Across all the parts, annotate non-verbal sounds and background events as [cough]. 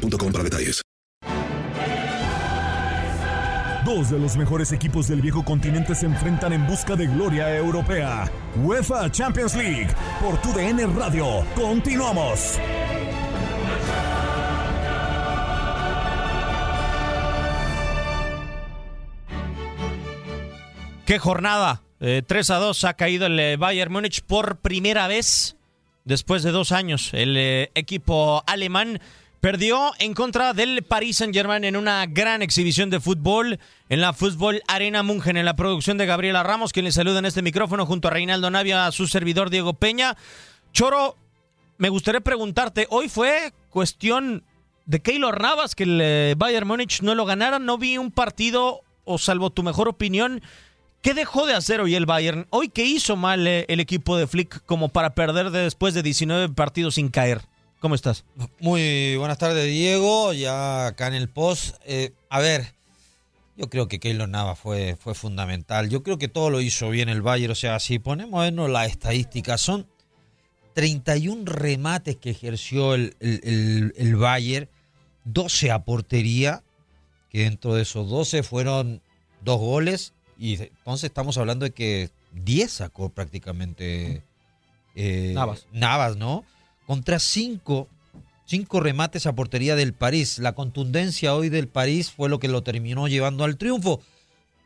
boostmobile.com para detalles. Dos de los mejores equipos del viejo continente se enfrentan en busca de gloria europea. UEFA Champions League por tu DN Radio. Continuamos. Qué jornada. 3 a 2 ha caído el eh, Bayern Múnich por primera vez después de dos años. El eh, equipo alemán perdió en contra del Paris Saint-Germain en una gran exhibición de fútbol en la Fútbol Arena Mungen, en la producción de Gabriela Ramos, quien le saluda en este micrófono junto a Reinaldo Navia, a su servidor Diego Peña. Choro, me gustaría preguntarte, hoy fue cuestión de Keylor Navas que el eh, Bayern Múnich no lo ganara, no vi un partido, o salvo tu mejor opinión, ¿Qué dejó de hacer hoy el Bayern? ¿Hoy qué hizo mal eh, el equipo de Flick como para perder después de 19 partidos sin caer? ¿Cómo estás? Muy buenas tardes, Diego. Ya acá en el post. Eh, a ver, yo creo que Keylor Nava fue, fue fundamental. Yo creo que todo lo hizo bien el Bayern. O sea, si ponemos en la estadística, son 31 remates que ejerció el, el, el Bayern, 12 a portería, que dentro de esos 12 fueron dos goles y entonces estamos hablando de que 10 sacó prácticamente eh, Navas. Navas, ¿no? Contra 5 cinco remates a portería del París. La contundencia hoy del París fue lo que lo terminó llevando al triunfo.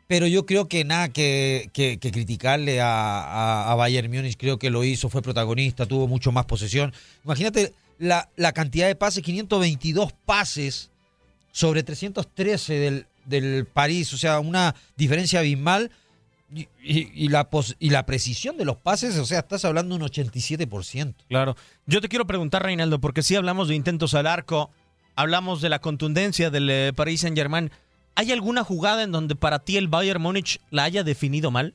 Pero yo creo que nada que, que, que criticarle a, a, a, Bayern Múnich, creo que lo hizo, fue protagonista, tuvo mucho más posesión. Imagínate la, la cantidad de pases, 522 pases sobre 313 del, del París, o sea, una diferencia abismal. Y, y, y, la pos, y la precisión de los pases, o sea, estás hablando de un 87%. Claro. Yo te quiero preguntar, Reinaldo, porque si hablamos de intentos al arco, hablamos de la contundencia del eh, Paris Saint-Germain. ¿Hay alguna jugada en donde para ti el Bayern Múnich la haya definido mal?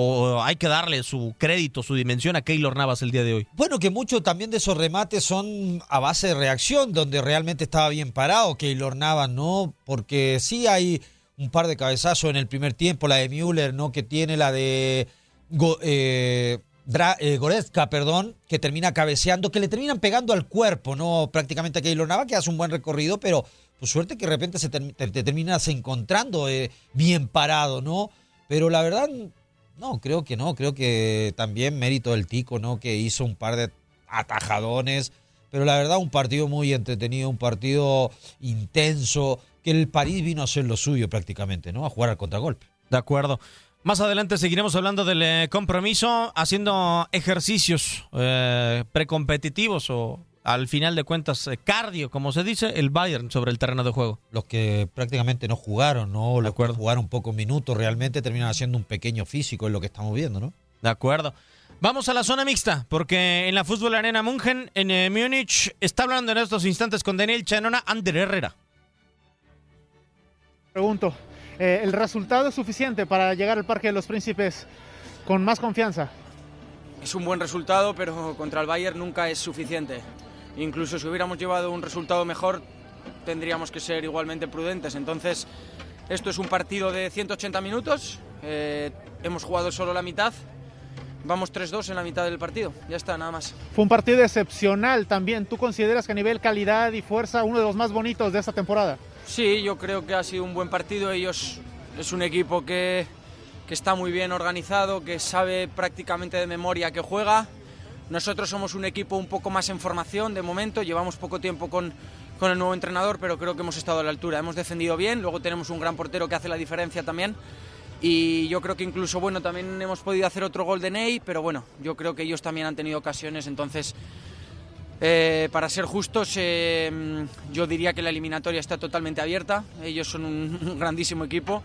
¿O hay que darle su crédito, su dimensión a Keylor Navas el día de hoy? Bueno, que muchos también de esos remates son a base de reacción, donde realmente estaba bien parado Keylor Navas, ¿no? Porque sí hay un par de cabezazos en el primer tiempo, la de Müller, ¿no? Que tiene la de Go, eh, eh, Goretzka, perdón, que termina cabeceando, que le terminan pegando al cuerpo, ¿no? Prácticamente a Keylor Navas, que hace un buen recorrido, pero pues suerte que de repente se te, te, te terminas encontrando eh, bien parado, ¿no? Pero la verdad, no, creo que no, creo que también mérito del Tico, ¿no? Que hizo un par de atajadones, pero la verdad un partido muy entretenido, un partido intenso, el París vino a hacer lo suyo prácticamente, ¿no? A jugar al contragolpe. De acuerdo. Más adelante seguiremos hablando del eh, compromiso, haciendo ejercicios eh, precompetitivos o al final de cuentas, eh, cardio, como se dice, el Bayern sobre el terreno de juego. Los que prácticamente no jugaron, ¿no? Los que jugaron pocos minutos, realmente terminan haciendo un pequeño físico, es lo que estamos viendo, ¿no? De acuerdo. Vamos a la zona mixta, porque en la Fútbol Arena München, en eh, Múnich, está hablando en estos instantes con Daniel Chanona, Ander Herrera. Pregunto, eh, ¿el resultado es suficiente para llegar al Parque de los Príncipes con más confianza? Es un buen resultado, pero contra el Bayern nunca es suficiente. Incluso si hubiéramos llevado un resultado mejor, tendríamos que ser igualmente prudentes. Entonces, esto es un partido de 180 minutos. Eh, hemos jugado solo la mitad. Vamos 3-2 en la mitad del partido. Ya está, nada más. Fue un partido excepcional también. ¿Tú consideras que a nivel calidad y fuerza uno de los más bonitos de esta temporada? Sí, yo creo que ha sido un buen partido. Ellos es un equipo que, que está muy bien organizado, que sabe prácticamente de memoria que juega nosotros somos un equipo un poco más en formación de momento, llevamos poco tiempo con, con, el nuevo entrenador, pero creo que hemos estado a la altura. Hemos defendido bien, luego tenemos un gran portero que hace la diferencia también. Y yo creo que incluso, bueno, también hemos podido hacer otro gol de Ney, pero bueno, yo creo que ellos también han tenido ocasiones, entonces, eh, para ser justos, eh, yo diría que la eliminatoria está totalmente abierta. Ellos son un, [laughs] un grandísimo equipo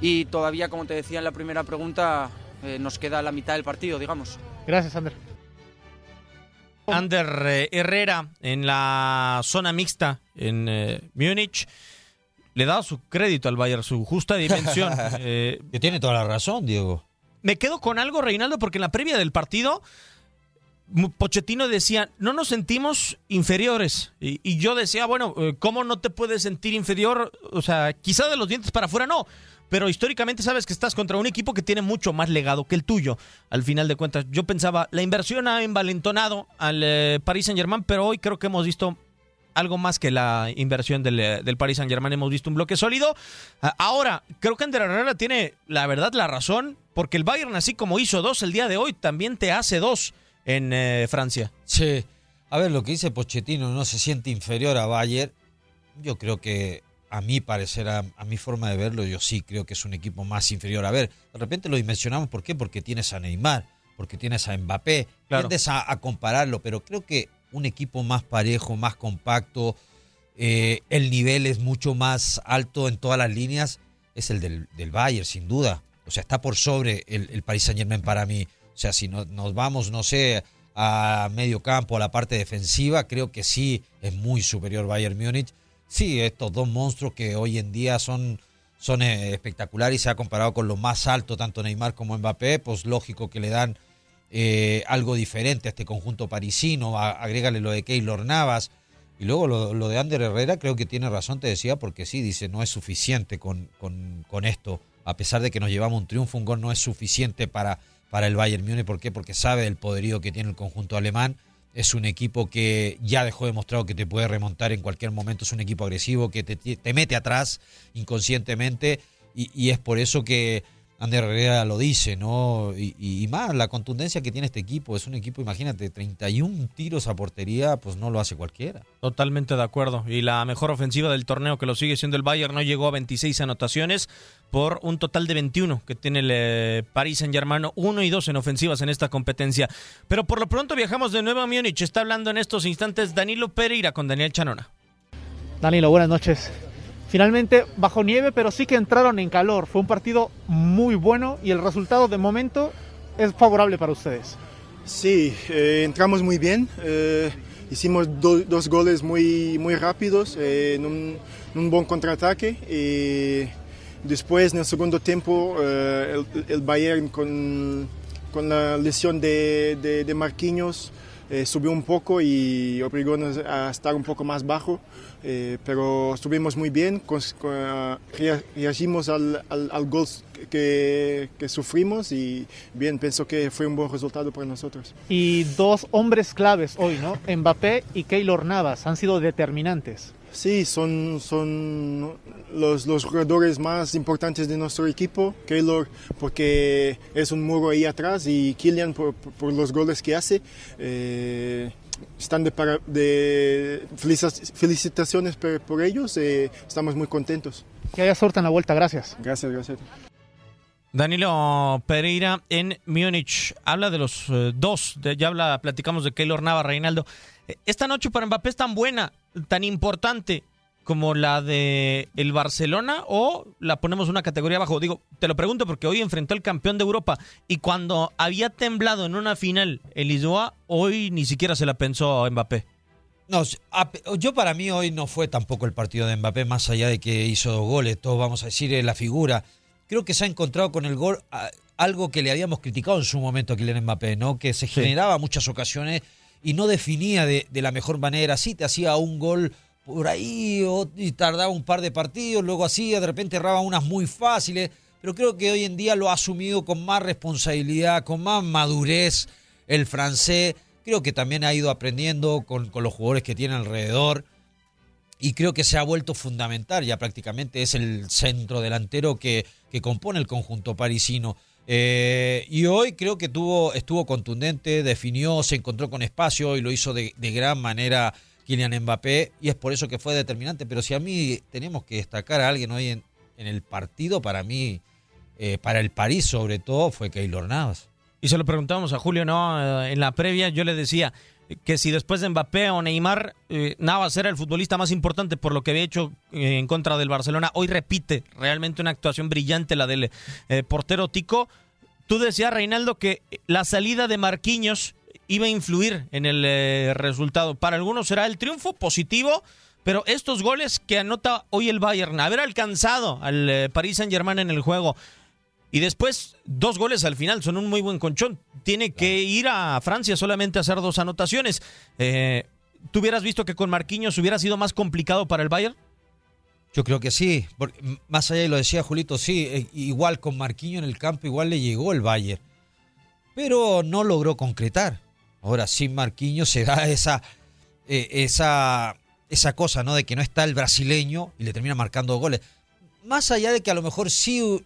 y todavía, como te decía en la primera pregunta, eh, nos queda la mitad del partido, digamos. Gracias, Ander. Ander eh, Herrera en la zona mixta en eh, Múnich le da su crédito al Bayern, su justa dimensión. [laughs] Eh, que tiene toda la razón, Diego. Me quedo con algo, Reinaldo, porque en la previa del partido Pochettino decía, no nos sentimos inferiores. Y, yo decía, bueno, eh, ¿cómo no te puedes sentir inferior? O sea, quizá de los dientes para afuera no, pero históricamente sabes que estás contra un equipo que tiene mucho más legado que el tuyo. Al final de cuentas, yo pensaba, la inversión ha envalentonado al eh, Paris Saint Germain, pero hoy creo que hemos visto algo más que la inversión del, eh, del Paris Saint Germain. Hemos visto un bloque sólido. Ah, ahora, creo que Ander Herrera tiene, la verdad, la razón, porque el Bayern, así como hizo dos el día de hoy, también te hace dos en eh, Francia. Sí. A ver, lo que dice Pochettino no se siente inferior a Bayern. Yo creo que, a mi parecer, a, mi forma de verlo, yo sí creo que es un equipo más inferior. A ver, de repente lo dimensionamos, ¿por qué? Porque tienes a Neymar, porque tienes a Mbappé. Claro. Tiendes a, compararlo, pero creo que un equipo más parejo, más compacto, eh, el nivel es mucho más alto en todas las líneas, es el del, del Bayern, sin duda. O sea, está por sobre el, el Paris Saint Germain para mí. O sea, si nos vamos, no sé, a medio campo, a la parte defensiva, creo que sí es muy superior Bayern Múnich. Sí, estos dos monstruos que hoy en día son, son eh, espectaculares y se ha comparado con lo más alto, tanto Neymar como Mbappé, pues lógico que le dan eh, algo diferente a este conjunto parisino. agrégale lo de Keylor Navas. Y luego lo, de Ander Herrera, creo que tiene razón, te decía, porque sí, dice, no es suficiente con, con, esto. A pesar de que nos llevamos un triunfo, un gol no es suficiente para para el Bayern Múnich. ¿Por qué? Porque sabe el poderío que tiene el conjunto alemán. Es un equipo que ya dejó demostrado que te puede remontar en cualquier momento. Es un equipo agresivo que te, mete atrás inconscientemente. y, es por eso que Ander Herrera lo dice, ¿no? Y, más, la contundencia que tiene este equipo. Es un equipo, imagínate, 31 tiros a portería, pues no lo hace cualquiera. Totalmente de acuerdo. Y la mejor ofensiva del torneo que lo sigue siendo el Bayern no llegó a 26 anotaciones por un total de 21 que tiene el eh, Paris Saint Germain, 1 y 2 en ofensivas en esta competencia. Pero por lo pronto viajamos de nuevo a Múnich. Está hablando en estos instantes Danilo Pereira con Daniel Chanona. Danilo, buenas noches. Finalmente bajo nieve, pero sí que entraron en calor. Fue un partido muy bueno y el resultado de momento es favorable para ustedes. Sí, eh, entramos muy bien. Eh, hicimos dos goles muy, muy rápidos eh, en, un, buen contraataque. Y después, en el segundo tiempo, el, Bayern con, con, la lesión de, de, de Marquinhos subió un poco y obligó a estar un poco más bajo. Eh, pero estuvimos muy bien, reagimos al, al, gol que, que, sufrimos y bien, pienso que fue un buen resultado para nosotros. Y dos hombres claves hoy, ¿no? Mbappé y Keylor Navas han sido determinantes. Sí, son, son los, los jugadores más importantes de nuestro equipo. Keylor porque es un muro ahí atrás y Kylian por, por, los goles que hace. Eh, están de, para, de felicitaciones por, ellos, eh, estamos muy contentos. Que haya suerte en la vuelta, gracias. Gracias, gracias. Danilo Pereira en Múnich habla de los eh, dos, ya habla, platicamos de Keylor Nava, Reinaldo. Esta noche para Mbappé es tan buena, tan importante, como la de el Barcelona o la ponemos una categoría abajo? Digo, te lo pregunto porque hoy enfrentó al campeón de Europa y cuando había temblado en una final el Lisboa, hoy ni siquiera se la pensó a Mbappé. No, yo para mí hoy no fue tampoco el partido de Mbappé, más allá de que hizo dos goles, todos vamos a decir la figura. Creo que se ha encontrado con el gol algo que le habíamos criticado en su momento a Kylian Mbappé, ¿no? Que se generaba muchas ocasiones y no definía de, de la mejor manera. Sí, te hacía un gol por ahí y tardaba un par de partidos, luego hacía, de repente erraba unas muy fáciles, pero creo que hoy en día lo ha asumido con más responsabilidad, con más madurez el francés. Creo que también ha ido aprendiendo con, los jugadores que tiene alrededor y creo que se ha vuelto fundamental, ya prácticamente es el centro delantero que, que compone el conjunto parisino. Eh, y hoy creo que tuvo, estuvo contundente, definió, se encontró con espacio y lo hizo de, de gran manera Kylian Mbappé y es por eso que fue determinante. Pero si a mí tenemos que destacar a alguien hoy en, el partido, para mí, eh, para el París sobre todo, fue Keylor Navas. Y se lo preguntamos a Julio, ¿no? Eh, en la previa yo le decía que si después de Mbappé o Neymar, eh, Navas el futbolista más importante por lo que había hecho en contra del Barcelona, hoy repite realmente una actuación brillante la del portero Tico. Tú decías, Reinaldo, que la salida de Marquinhos iba a influir en el eh, resultado. Para algunos será el triunfo positivo, pero estos goles que anota hoy el Bayern, haber alcanzado al eh, Paris Saint-Germain en el juego y después dos goles al final son un muy buen conchón. Tiene que ir a Francia solamente a hacer dos anotaciones. Eh, ¿Tú hubieras visto que con Marquinhos hubiera sido más complicado para el Bayern? Yo creo que sí, porque más allá de lo decía Julito, sí, eh, igual con Marquinhos en el campo igual le llegó el Bayern, pero no logró concretar. Ahora sin Marquinhos se da esa, eh, esa, esa cosa, ¿no? De que no está el brasileño y le termina marcando goles. Más allá de que a lo mejor sí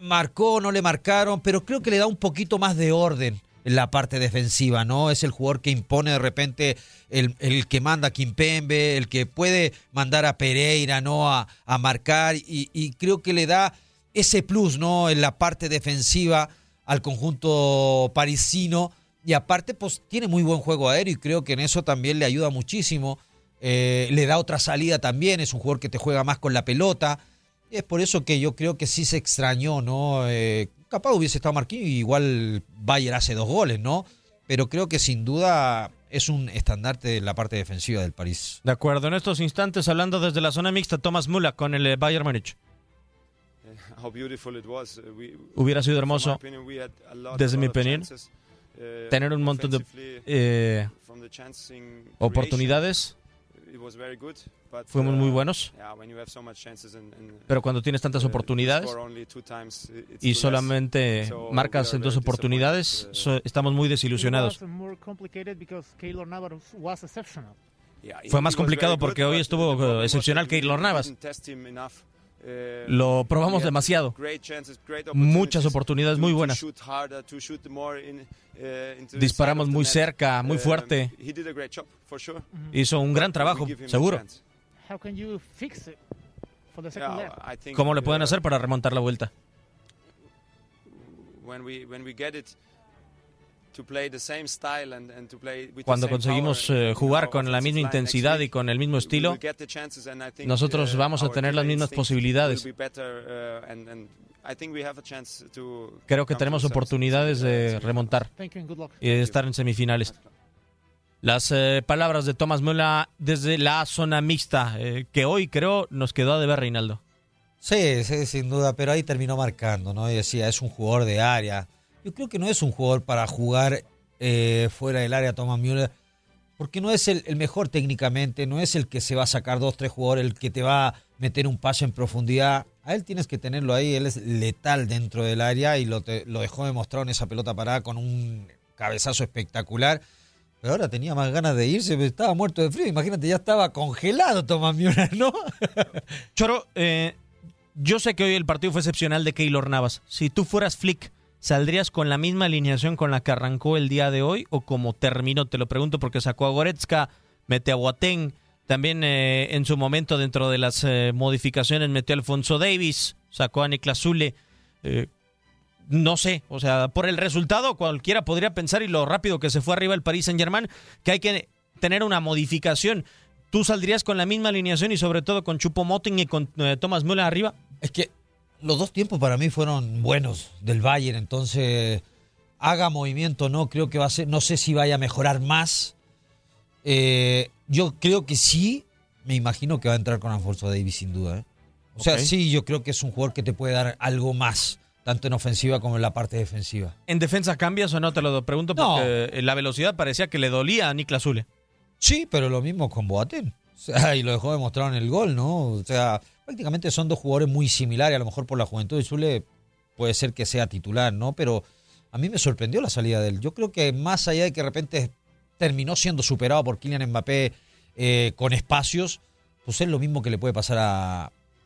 marcó, no le marcaron, pero creo que le da un poquito más de orden en la parte defensiva, ¿no? Es el jugador que impone de repente, el, el que manda a el que puede mandar a Pereira, ¿no? A, a marcar y, y, creo que le da ese plus, ¿no? En la parte defensiva al conjunto parisino y aparte, pues tiene muy buen juego aéreo y creo que en eso también le ayuda muchísimo. Eh, le da otra salida también, es un jugador que te juega más con la pelota. Y es por eso que yo creo que sí se extrañó, ¿no? Eh, capaz hubiese estado Marquinhos y igual Bayer hace dos goles, ¿no? Pero creo que sin duda es un estandarte de la parte defensiva del París. De acuerdo, en estos instantes hablando desde la zona mixta, Thomas Müller con el eh, Bayern Múnich. Hubiera sido hermoso, desde mi opinión, tener un montón de eh, oportunidades. Fuimos muy buenos. Pero cuando tienes tantas oportunidades y solamente marcas en dos oportunidades, estamos muy desilusionados. Fue más complicado porque hoy estuvo excepcional Keylor Navas. Lo probamos demasiado. Muchas oportunidades muy buenas. Disparamos muy cerca, muy fuerte. Hizo un gran trabajo, seguro. ¿Cómo le pueden hacer para remontar la vuelta? Cuando conseguimos eh, jugar con la misma intensidad y con el mismo estilo, nosotros vamos a tener las mismas posibilidades. Creo que tenemos oportunidades de remontar y de estar en semifinales. Las eh, palabras de Tomás Müller desde la zona mixta, eh, que hoy creo nos quedó a deber Reinaldo. Sí, sí, sin duda, pero ahí terminó marcando, ¿no? Y decía, es un jugador de área yo creo que no es un jugador para jugar eh, fuera del área Thomas Müller, porque no es el, mejor técnicamente, no es el que se va a sacar dos, tres jugadores, el que te va a meter un pase en profundidad. A él tienes que tenerlo ahí, él es letal dentro del área y lo, lo dejó demostrado en esa pelota parada con un cabezazo espectacular. Pero ahora tenía más ganas de irse, estaba muerto de frío. Imagínate, ya estaba congelado Thomas Müller, ¿no? [laughs] Choro, eh, yo sé que hoy el partido fue excepcional de Keylor Navas. Si tú fueras Flick, ¿Saldrías con la misma alineación con la que arrancó el día de hoy o como terminó? Te lo pregunto porque sacó a Goretzka, mete a Boateng, también eh, en su momento dentro de las eh, modificaciones metió a Alfonso Davis, sacó a Niklas Zule. Eh, no sé, o sea, por el resultado cualquiera podría pensar y lo rápido que se fue arriba el Paris Saint-Germain que hay que tener una modificación. ¿Tú saldrías con la misma alineación y sobre todo con Chupo Moting y con Thomas Müller arriba? Es que los dos tiempos para mí fueron buenos del Bayern, entonces haga movimiento no, creo que va a ser, no sé si vaya a mejorar más. Eh, yo creo que sí, me imagino que va a entrar con Alfonso Davis sin duda. ¿eh? O sea, sí, yo creo que es un jugador que te puede dar algo más, tanto en ofensiva como en la parte defensiva. ¿En defensa cambias o no? Te lo pregunto porque la velocidad parecía que le dolía a Niklas Zule. Sí, pero lo mismo con Boateng. [laughs] O sea, y lo dejó demostrado en el gol, ¿no? O sea, prácticamente son dos jugadores muy similares, a lo mejor por la juventud de Zule puede ser que sea titular, ¿no? Pero a mí me sorprendió la salida de él. Yo creo que más allá de que de repente terminó siendo superado por Kylian Mbappé eh, con espacios, pues es lo mismo que le puede pasar a,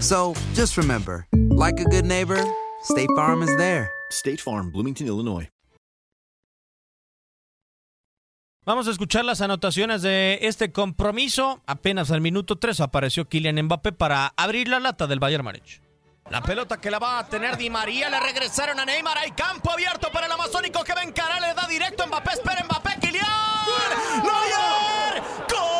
So just remember, like a good neighbor, State Farm is there. State Farm, Bloomington, Illinois. Vamos a escuchar las anotaciones de este compromiso. Apenas al minuto 3 apareció Kylian Mbappé para abrir la lata del Bayern Múnich. La pelota que la va a tener Di María, le regresaron a Neymar, hay campo abierto para el Amazónico que va a encarar, le da directo a Mbappé, espera Mbappé, Kylian. ¡Neuer! ¡Gol!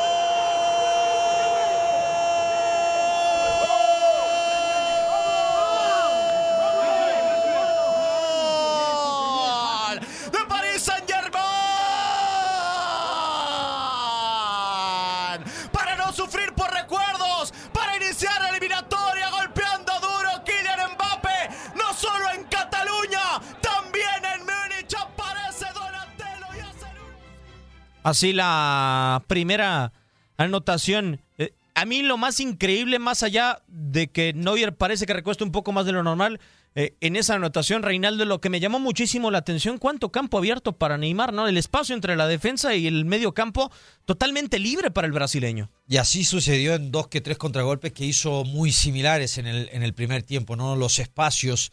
Así la primera anotación. Eh, a mí lo más increíble, más allá de que Neuer parece que recuesta un poco más de lo normal, eh, en esa anotación, Reinaldo, lo que me llamó muchísimo la atención, cuánto campo abierto para Neymar, ¿no? El espacio entre la defensa y el medio campo totalmente libre para el brasileño. Y así sucedió en dos que tres contragolpes que hizo muy similares en el, en el primer tiempo, ¿no? Los espacios.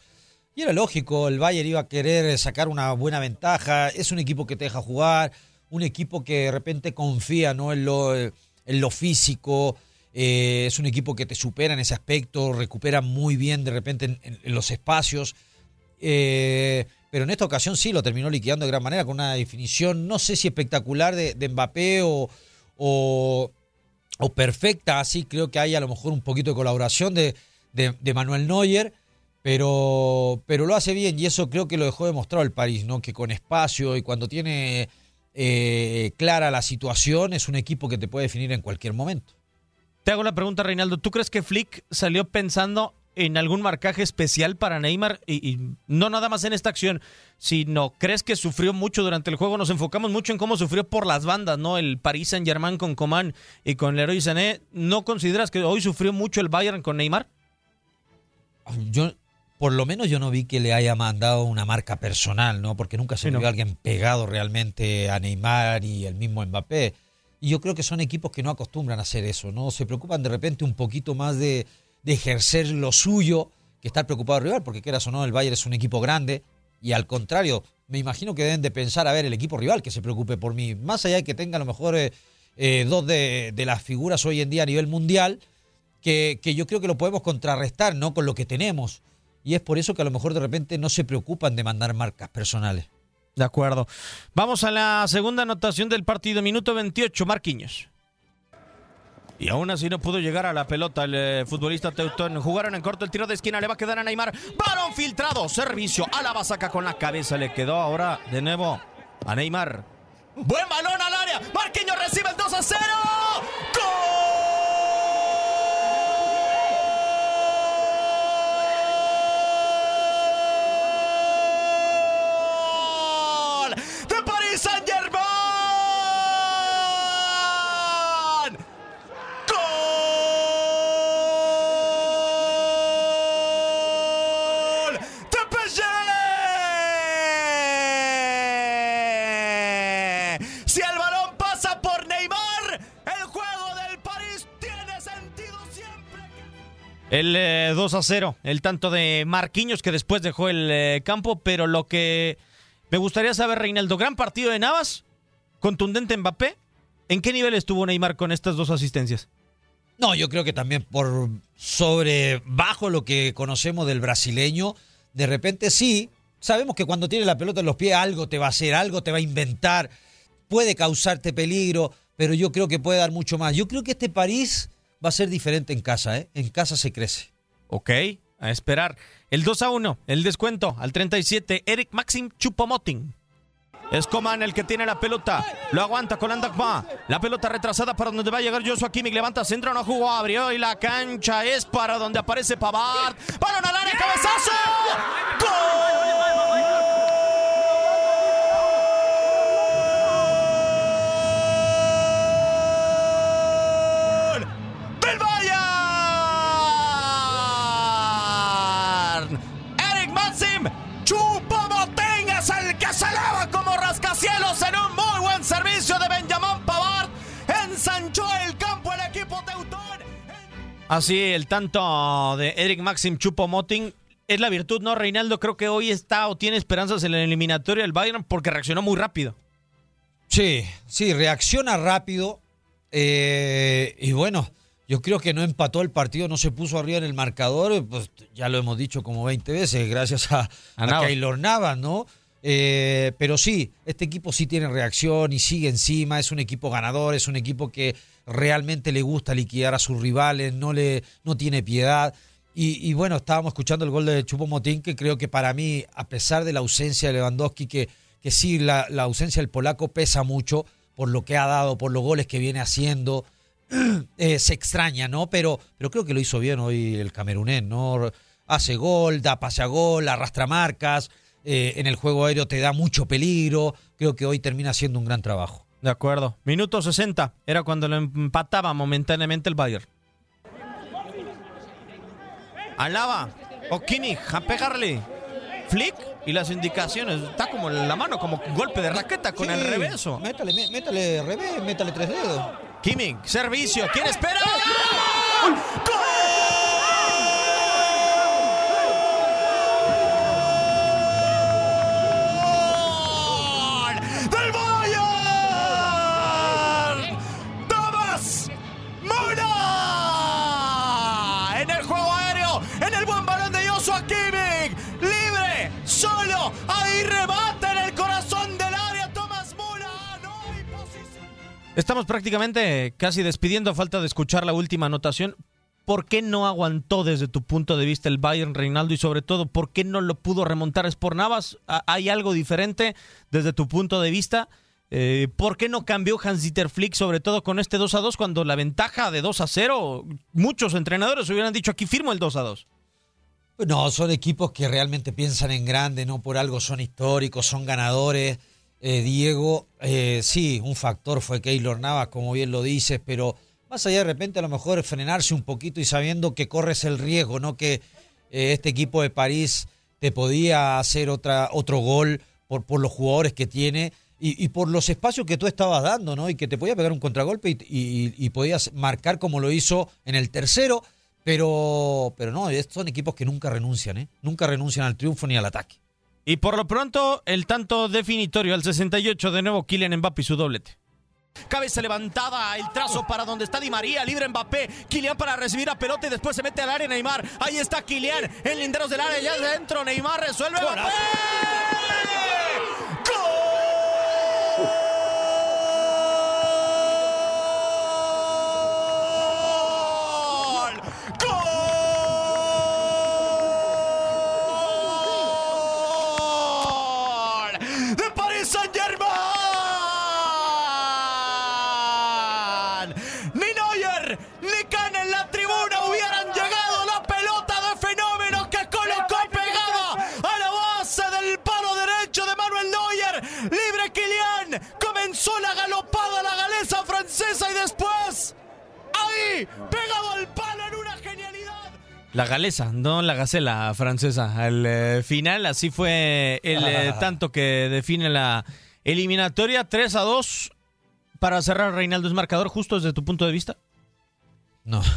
Y era lógico, el Bayern iba a querer sacar una buena ventaja. Es un equipo que te deja jugar, un equipo que de repente confía ¿no? en, lo, en lo físico. eh, es un equipo que te supera en ese aspecto, recupera muy bien de repente en, los espacios. Eh, pero en esta ocasión sí lo terminó liquidando de gran manera con una definición, no sé si espectacular de, de Mbappé o, o, o perfecta, así creo que hay a lo mejor un poquito de colaboración de, de- de Manuel Neuer, pero, pero lo hace bien y eso creo que lo dejó demostrado el París, ¿no? que con espacio y cuando tiene eh, clara la situación es un equipo que te puede definir en cualquier momento. Te hago la pregunta, Reinaldo. ¿Tú crees que Flick salió pensando en algún marcaje especial para Neymar? Y, y no nada más en esta acción, sino crees que sufrió mucho durante el juego. Nos enfocamos mucho en cómo sufrió por las bandas, ¿no? El Paris Saint-Germain con Coman y con Leroy Sané. ¿No consideras que hoy sufrió mucho el Bayern con Neymar? Yo, por lo menos yo no vi que le haya mandado una marca personal, ¿no? Porque nunca se Sí, no. vio alguien pegado realmente a Neymar y el mismo Mbappé. Y yo creo que son equipos que no acostumbran a hacer eso, ¿no? Se preocupan de repente un poquito más de, de ejercer lo suyo que estar preocupado del rival, porque quieras o no, el Bayern es un equipo grande y al contrario, me imagino que deben de pensar, a ver, el equipo rival que se preocupe por mí, más allá de que tenga a lo mejor eh, eh, dos de, de las figuras hoy en día a nivel mundial, que, que yo creo que lo podemos contrarrestar, ¿no? Con lo que tenemos. Y es por eso que a lo mejor de repente no se preocupan de mandar marcas personales. De acuerdo. Vamos a la segunda anotación del partido, minuto 28, Marquinhos. Y aún así no pudo llegar a la pelota el eh, futbolista Teutón. Jugaron en corto el tiro de esquina, le va a quedar a Neymar. Balón filtrado, servicio. Alaba saca con la cabeza, le quedó ahora de nuevo a Neymar. Buen balón al área. Marquinhos recibe el 2 a 0. ¡Gol! El eh, 2 a 0, el tanto de Marquinhos que después dejó el eh, campo, pero lo que me gustaría saber, Reinaldo, gran partido de Navas, contundente Mbappé. ¿En qué nivel estuvo Neymar con estas dos asistencias? No, yo creo que también por sobre bajo lo que conocemos del brasileño, de repente sí, sabemos que cuando tiene la pelota en los pies algo te va a hacer, algo te va a inventar, puede causarte peligro, pero yo creo que puede dar mucho más. Yo creo que este París va a ser diferente en casa, ¿eh? En casa se crece. Ok, a esperar. El 2 a 1, el descuento al 37, Eric Maxim Chupomoting. Es Coman el que tiene la pelota. Lo aguanta con Andakma. La pelota retrasada para donde va a llegar Joshua Kimmich. Levanta centro, no jugó, abrió y la cancha es para donde aparece Pavard. Balón al área, cabezazo. ¡Gol! Así, el tanto de Eric Maxim Chupomoting es la virtud, ¿no? Reinaldo creo que hoy está o tiene esperanzas en la eliminatoria del Bayern porque reaccionó muy rápido. Sí, sí, reacciona rápido. eh, y bueno, yo creo que no empató el partido, no se puso arriba en el marcador. Pues ya lo hemos dicho como 20 veces, gracias a, a. Keylor Navas, ¿no? Eh, pero sí, este equipo sí tiene reacción y sigue encima. Es un equipo ganador, es un equipo que realmente le gusta liquidar a sus rivales, no, le, no tiene piedad. Y, bueno, estábamos escuchando el gol de Chupo Motín, que creo que para mí, a pesar de la ausencia de Lewandowski, que, que sí, la, la ausencia del polaco pesa mucho por lo que ha dado, por los goles que viene haciendo. [clears throat] Eh, se extraña, ¿no? Pero, pero creo que lo hizo bien hoy el camerunés, ¿no? Hace gol, da pase a gol, arrastra marcas, eh, en el juego aéreo te da mucho peligro. Creo que hoy termina siendo un gran trabajo. De acuerdo. Minuto 60 era cuando lo empataba momentáneamente el Bayern. Alaba o Kimmich a pegarle. Flick y las indicaciones. Está como en la mano, como golpe de raqueta con el reverso. Métale, mé- métale revés, métale tres dedos. Kimmich, servicio. ¿Quién espera? ¡Gol! Estamos prácticamente casi despidiendo a falta de escuchar la última anotación. ¿Por qué no aguantó desde tu punto de vista el Bayern Reinaldo y sobre todo por qué no lo pudo remontar? ¿Es Navas? ¿Ha- ¿Hay algo diferente desde tu punto de vista? Eh, ¿Por qué no cambió Hans-Dieter Flick sobre todo con este 2 a 2 cuando la ventaja de 2 a 0 muchos entrenadores hubieran dicho aquí firmo el 2 a 2? No, son equipos que realmente piensan en grande, no por algo son históricos, son ganadores. Eh, Diego, eh, sí, un factor fue Keylor Navas, como bien lo dices, pero más allá de repente a lo mejor frenarse un poquito y sabiendo que corres el riesgo, ¿no? Que eh, este equipo de París te podía hacer otra, otro gol por, por los jugadores que tiene y, por los espacios que tú estabas dando, ¿no? Y que te podía pegar un contragolpe y, y- podías marcar como lo hizo en el tercero. Pero, pero no, es- son equipos que nunca renuncian. Nunca renuncian al triunfo ni al ataque. Y por lo pronto, el tanto definitorio al 68 de nuevo Kylian Mbappé y su doblete. Cabeza levantada, el trazo para donde está Di María, libre Mbappé, Kylian para recibir a pelota y después se mete al área Neymar. Ahí está Kylian, en linderos del área, ya adentro, Neymar resuelve. Mbappé. La galesa, no la gacela francesa. Al eh, final, así fue el eh, [laughs] tanto que define la eliminatoria 3 a 2. Para cerrar, Reinaldo, ¿es marcador justo desde tu punto de vista? No. [laughs]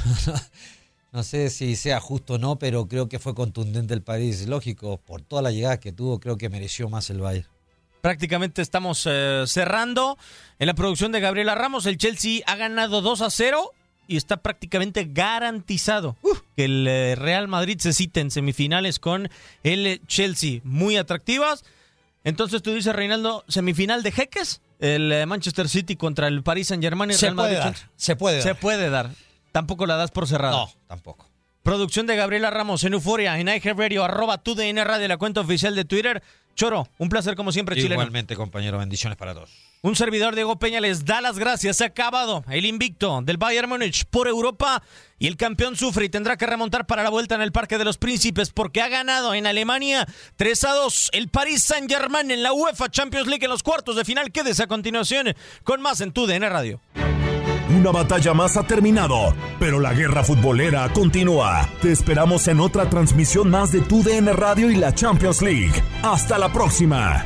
No sé si sea justo o no, pero creo que fue contundente el París. Lógico, por toda la llegada que tuvo, creo que mereció más el Bayern. Prácticamente estamos eh, cerrando en la producción de Gabriela Ramos. El Chelsea ha ganado 2 a 0 y está prácticamente garantizado que el eh, Real Madrid se cite en semifinales con el Chelsea. Muy atractivas. Entonces tú dices, Reinaldo, semifinal de jeques, el eh, Manchester City contra el Paris Saint Germain y Se Real Madrid. puede dar, se puede dar. Se puede dar. Tampoco la das por cerrada. No, tampoco. Producción de Gabriela Ramos en Euforia, en iHeartRadio, arroba tu DN Radio, la cuenta oficial de Twitter. Choro, un placer como siempre, chileno. Igualmente, compañero, bendiciones para todos. Un servidor Diego Peña les da las gracias. Se ha acabado el invicto del Bayern Múnich por Europa y el campeón sufre y tendrá que remontar para la vuelta en el Parque de los Príncipes porque ha ganado en Alemania 3 a 2 el Paris Saint-Germain en la UEFA Champions League en los cuartos de final. Quédese a continuación con más en tu DN Radio. Una batalla más ha terminado, pero la guerra futbolera continúa. Te esperamos en otra transmisión más de tu DN Radio y la Champions League. Hasta la próxima.